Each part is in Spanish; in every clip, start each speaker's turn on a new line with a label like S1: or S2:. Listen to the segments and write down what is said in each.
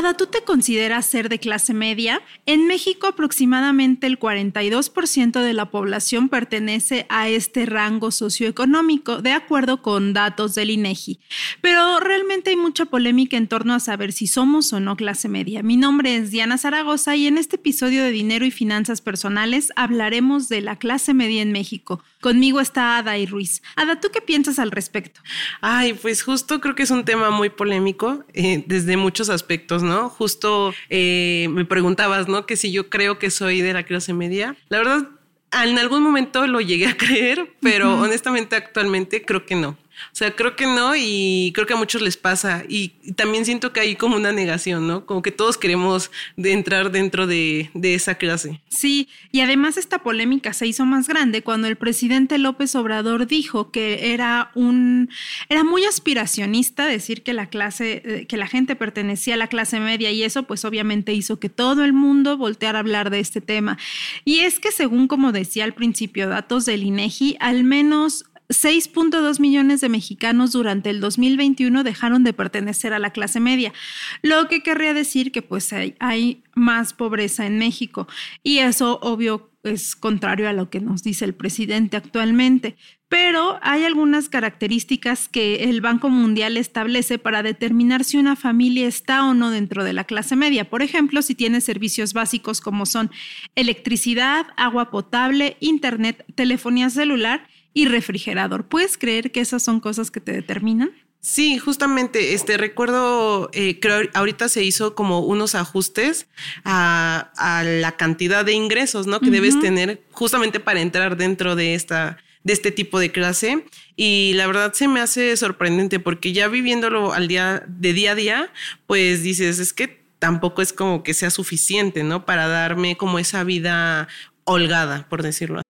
S1: Ada, ¿tú te consideras ser de clase media? En México aproximadamente el 42% de la población pertenece a este rango socioeconómico, de acuerdo con datos del INEGI. Pero realmente hay mucha polémica en torno a saber si somos o no clase media. Mi nombre es Diana Zaragoza y en este episodio de Dinero y Finanzas Personales hablaremos de la clase media en México. Conmigo está Ada y Ruiz. Ada, ¿tú qué piensas al respecto?
S2: Ay, pues justo creo que es un tema muy polémico eh, desde muchos aspectos, ¿no? Justo eh, me preguntabas, ¿no? Que si yo creo que soy de la clase media. La verdad, en algún momento lo llegué a creer, pero honestamente actualmente creo que no. O sea, creo que no y creo que a muchos les pasa. Y, también siento que hay como una negación, ¿no? Como que todos queremos de entrar dentro de, de, esa clase.
S1: Sí, y además esta polémica se hizo más grande cuando el presidente López Obrador dijo que era un, era muy aspiracionista decir que la clase, eh, que la gente pertenecía a la clase media y eso pues obviamente hizo que todo el mundo volteara a hablar de este tema. Y es que según como decía al principio, datos del INEGI, al menos 6.2 millones de mexicanos durante el 2021 dejaron de pertenecer a la clase media, lo que querría decir que pues hay, hay más pobreza en México y eso obvio es contrario a lo que nos dice el presidente actualmente. Pero hay algunas características que el Banco Mundial establece para determinar si una familia está o no dentro de la clase media. Por ejemplo, si tiene servicios básicos como son electricidad, agua potable, internet, telefonía celular y refrigerador. ¿Puedes creer que esas son cosas que te determinan?
S2: Sí, justamente, este recuerdo, eh, creo ahorita se hizo como unos ajustes a, la cantidad de ingresos, ¿no? Que debes tener justamente para entrar dentro de esta, de este tipo de clase. Y la verdad se me hace sorprendente porque ya viviéndolo al día, de día a día, pues dices, es que tampoco es como que sea suficiente, ¿no? Para darme como esa vida holgada, por decirlo así.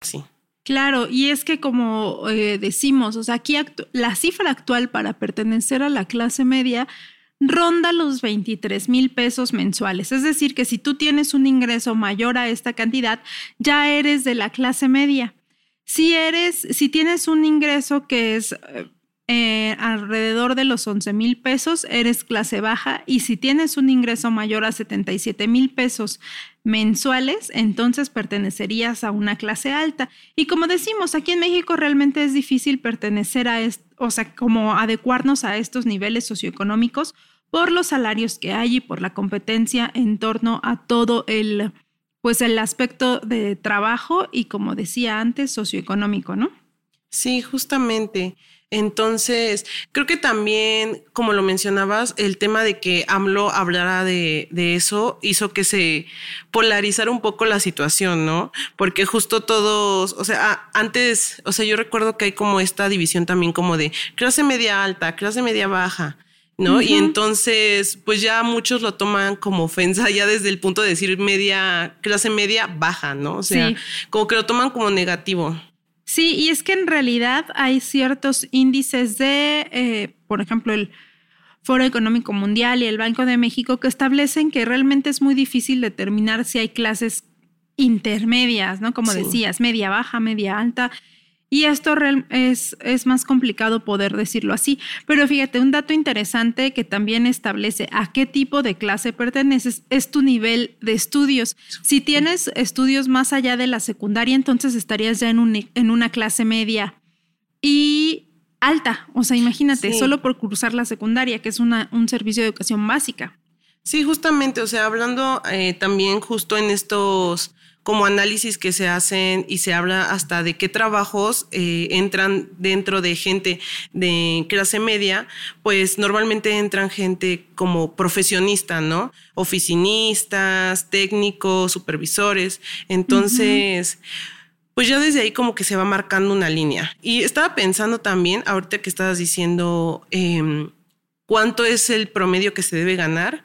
S2: Sí.
S1: Claro, y es que como eh, decimos, o sea, aquí la cifra actual para pertenecer a la clase media ronda los 23 mil pesos mensuales. Es decir, que si tú tienes un ingreso mayor a esta cantidad, ya eres de la clase media. Si eres, si tienes un ingreso que es eh, alrededor de los 11 mil pesos, eres clase baja y si tienes un ingreso mayor a 77 mil pesos mensuales, entonces pertenecerías a una clase alta. Y como decimos, aquí en México realmente es difícil pertenecer a, o sea, como adecuarnos a estos niveles socioeconómicos por los salarios que hay y por la competencia en torno a todo el, pues el aspecto de trabajo y como decía antes, socioeconómico, ¿no?
S2: Sí, justamente. Entonces, creo que también, como lo mencionabas, el tema de que AMLO hablara de, eso hizo que se polarizara un poco la situación, ¿no? Porque justo todos, o sea, antes, o sea, yo recuerdo que hay como esta división también como de clase media alta, clase media baja. ¿no? Y entonces, pues ya muchos lo toman como ofensa ya desde el punto de decir media, clase media baja, ¿no? O sea, como que lo toman como negativo.
S1: Sí, y es que en realidad hay ciertos índices de, eh, por ejemplo, el Foro Económico Mundial y el Banco de México que establecen que realmente es muy difícil determinar si hay clases intermedias, ¿no? Como decías, media baja, media alta. Y esto es, es más complicado poder decirlo así. Pero fíjate, un dato interesante que también establece a qué tipo de clase perteneces es tu nivel de estudios. Si tienes estudios más allá de la secundaria, entonces estarías ya en, un, en una clase media y alta. O sea, imagínate, solo por cursar la secundaria, que es una, un servicio de educación básica.
S2: Sí, justamente, o sea, hablando eh, también justo en estos como análisis que se hacen y se habla hasta de qué trabajos eh, entran dentro de gente de clase media, pues normalmente entran gente como profesionista, ¿no? Oficinistas, técnicos, supervisores. Entonces... pues ya desde ahí como que se va marcando una línea. Y estaba pensando también, ahorita que estabas diciendo em, cuánto es el promedio que se debe ganar.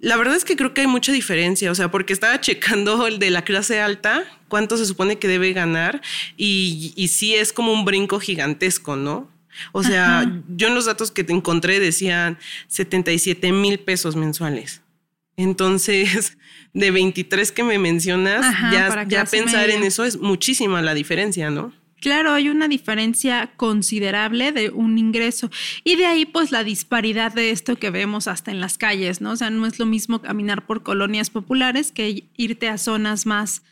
S2: La verdad es que creo que hay mucha diferencia, o sea, porque estaba checando el de la clase alta, cuánto se supone que debe ganar y, y sí es como un brinco gigantesco, ¿no? O sea, yo en los datos que te encontré decían 77 mil pesos mensuales. Entonces, de 23 que me mencionas, ya, ya pensar en eso es muchísima la diferencia, ¿no?
S1: Claro, hay una diferencia considerable de un ingreso y de ahí pues la disparidad de esto que vemos hasta en las calles, ¿no? O sea, no es lo mismo caminar por colonias populares que irte a zonas más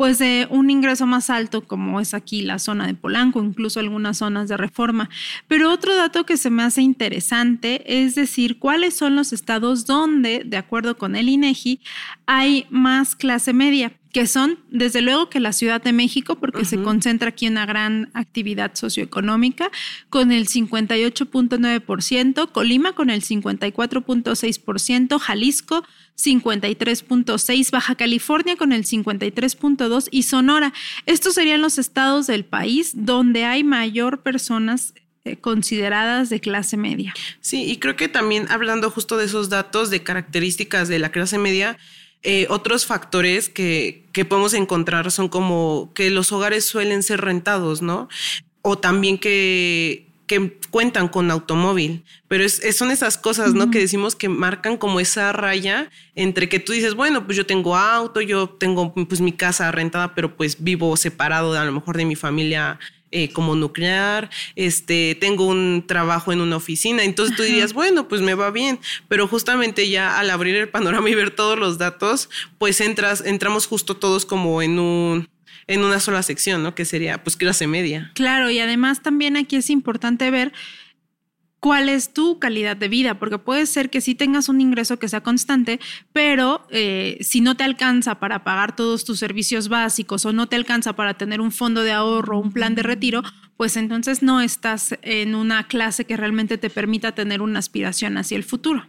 S1: pues de un ingreso más alto como es aquí la zona de Polanco, incluso algunas zonas de reforma. Pero otro dato que se me hace interesante es decir cuáles son los estados donde, de acuerdo con el INEGI, hay más clase media que son desde luego que la Ciudad de México, porque se concentra aquí una gran actividad socioeconómica, con el 58.9%, Colima con el 54.6%, Jalisco 53.6%, Baja California con el 53.2% y Sonora. Estos serían los estados del país donde hay mayor personas eh, consideradas de clase media.
S2: Sí, y creo que también hablando justo de esos datos de características de la clase media, eh, otros factores que, que podemos encontrar son como que los hogares suelen ser rentados, ¿no? O también que, que cuentan con automóvil, pero es, son esas cosas, ¿no? Que decimos que marcan como esa raya entre que tú dices, bueno, pues yo tengo auto, yo tengo pues mi casa rentada, pero pues vivo separado a lo mejor de mi familia eh, como nuclear, este, tengo un trabajo en una oficina, entonces tú dirías, bueno, pues me va bien, pero justamente ya al abrir el panorama y ver todos los datos, pues entras, entramos justo todos como en un en una sola sección, ¿no? Que sería pues clase media.
S1: Claro, y además también aquí es importante ver cuál es tu calidad de vida, porque puede ser que sí tengas un ingreso que sea constante, pero eh, si no te alcanza para pagar todos tus servicios básicos o no te alcanza para tener un fondo de ahorro, un plan de retiro, pues entonces no estás en una clase que realmente te permita tener una aspiración hacia el futuro.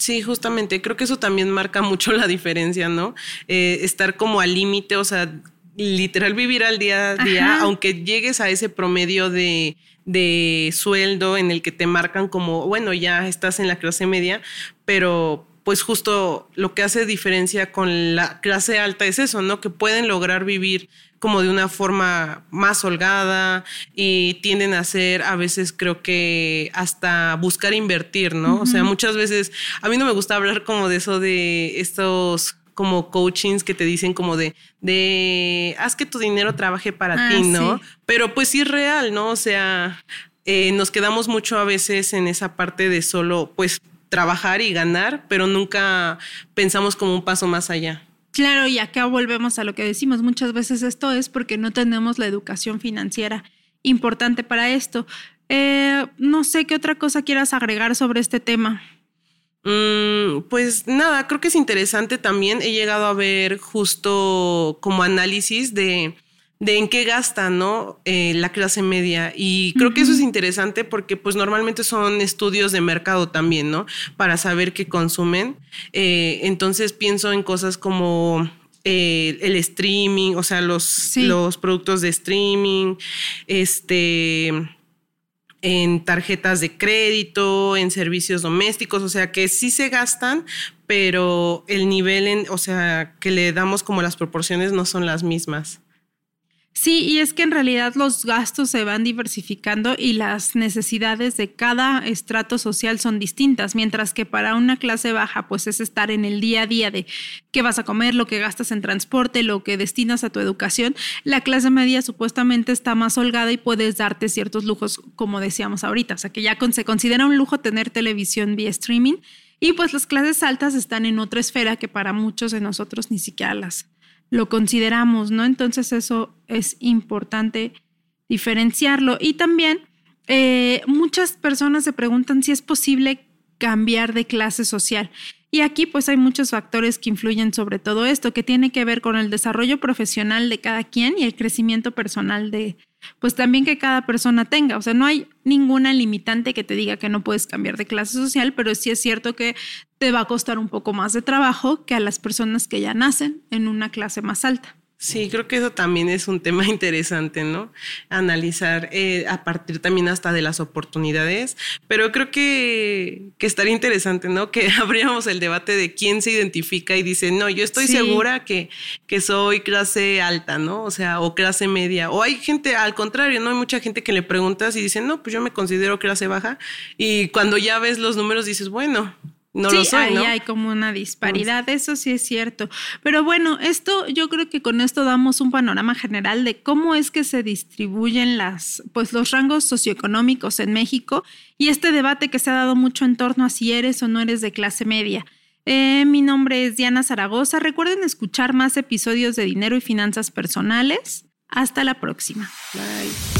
S2: Sí, justamente, creo que eso también marca mucho la diferencia, ¿no? Eh, estar como al límite, o sea, literal vivir al día a día, aunque llegues a ese promedio de, de sueldo en el que te marcan como, bueno, ya estás en la clase media, pero pues justo lo que hace diferencia con la clase alta es eso, ¿no? Que pueden lograr vivir como de una forma más holgada y tienden a hacer a veces creo que hasta buscar invertir, ¿no? O sea, muchas veces a mí no me gusta hablar como de eso de estos como coachings que te dicen como de, de haz que tu dinero trabaje para ah, ti, ¿no? Pero pues sí es real, ¿no? O sea, eh, nos quedamos mucho a veces en esa parte de solo pues trabajar y ganar, pero nunca pensamos como un paso más allá.
S1: Claro, y acá volvemos a lo que decimos, muchas veces esto es porque no tenemos la educación financiera importante para esto. Eh, no sé qué otra cosa quieras agregar sobre este tema.
S2: Mm, pues nada, creo que es interesante también. He llegado a ver justo como análisis de de en qué gasta, ¿no? Eh, la clase media. Y creo que eso es interesante porque pues normalmente son estudios de mercado también, ¿no? Para saber qué consumen. Eh, entonces pienso en cosas como eh, el streaming, o sea, los, los productos de streaming, este en tarjetas de crédito, en servicios domésticos, o sea que sí se gastan, pero el nivel, en, o sea, que le damos como las proporciones no son las mismas.
S1: Sí, y es que en realidad los gastos se van diversificando y las necesidades de cada estrato social son distintas, mientras que para una clase baja pues es estar en el día a día de qué vas a comer, lo que gastas en transporte, lo que destinas a tu educación. La clase media supuestamente está más holgada y puedes darte ciertos lujos, como decíamos ahorita, o sea que ya se considera un lujo tener televisión vía streaming y pues las clases altas están en otra esfera que para muchos de nosotros ni siquiera las lo consideramos, ¿no? Entonces eso es importante diferenciarlo. Y también eh, muchas personas se preguntan si es posible cambiar de clase social. Y aquí pues hay muchos factores que influyen sobre todo esto, que tiene que ver con el desarrollo profesional de cada quien y el crecimiento personal de, pues también que cada persona tenga. O sea, no hay ninguna limitante que te diga que no puedes cambiar de clase social, pero sí es cierto que te va a costar un poco más de trabajo que a las personas que ya nacen en una clase más alta.
S2: Sí, creo que eso también es un tema interesante, ¿no? Analizar eh, a partir también hasta de las oportunidades, pero creo que, que estaría interesante, ¿no? Que abríamos el debate de quién se identifica y dice, no, yo estoy segura que, que soy clase alta, ¿no? O sea, o clase media. O hay gente, al contrario, ¿no? Hay mucha gente que le preguntas y dice, no, pues yo me considero clase baja. Y cuando ya ves los números dices, bueno, no
S1: sí, ahí hay como una disparidad, eso sí es cierto. Pero bueno, esto yo creo que con esto damos un panorama general de cómo es que se distribuyen las, pues los rangos socioeconómicos en México y este debate que se ha dado mucho en torno a si eres o no eres de clase media. Eh, mi nombre es Diana Zaragoza. Recuerden escuchar más episodios de Dinero y Finanzas Personales. Hasta la próxima. Bye.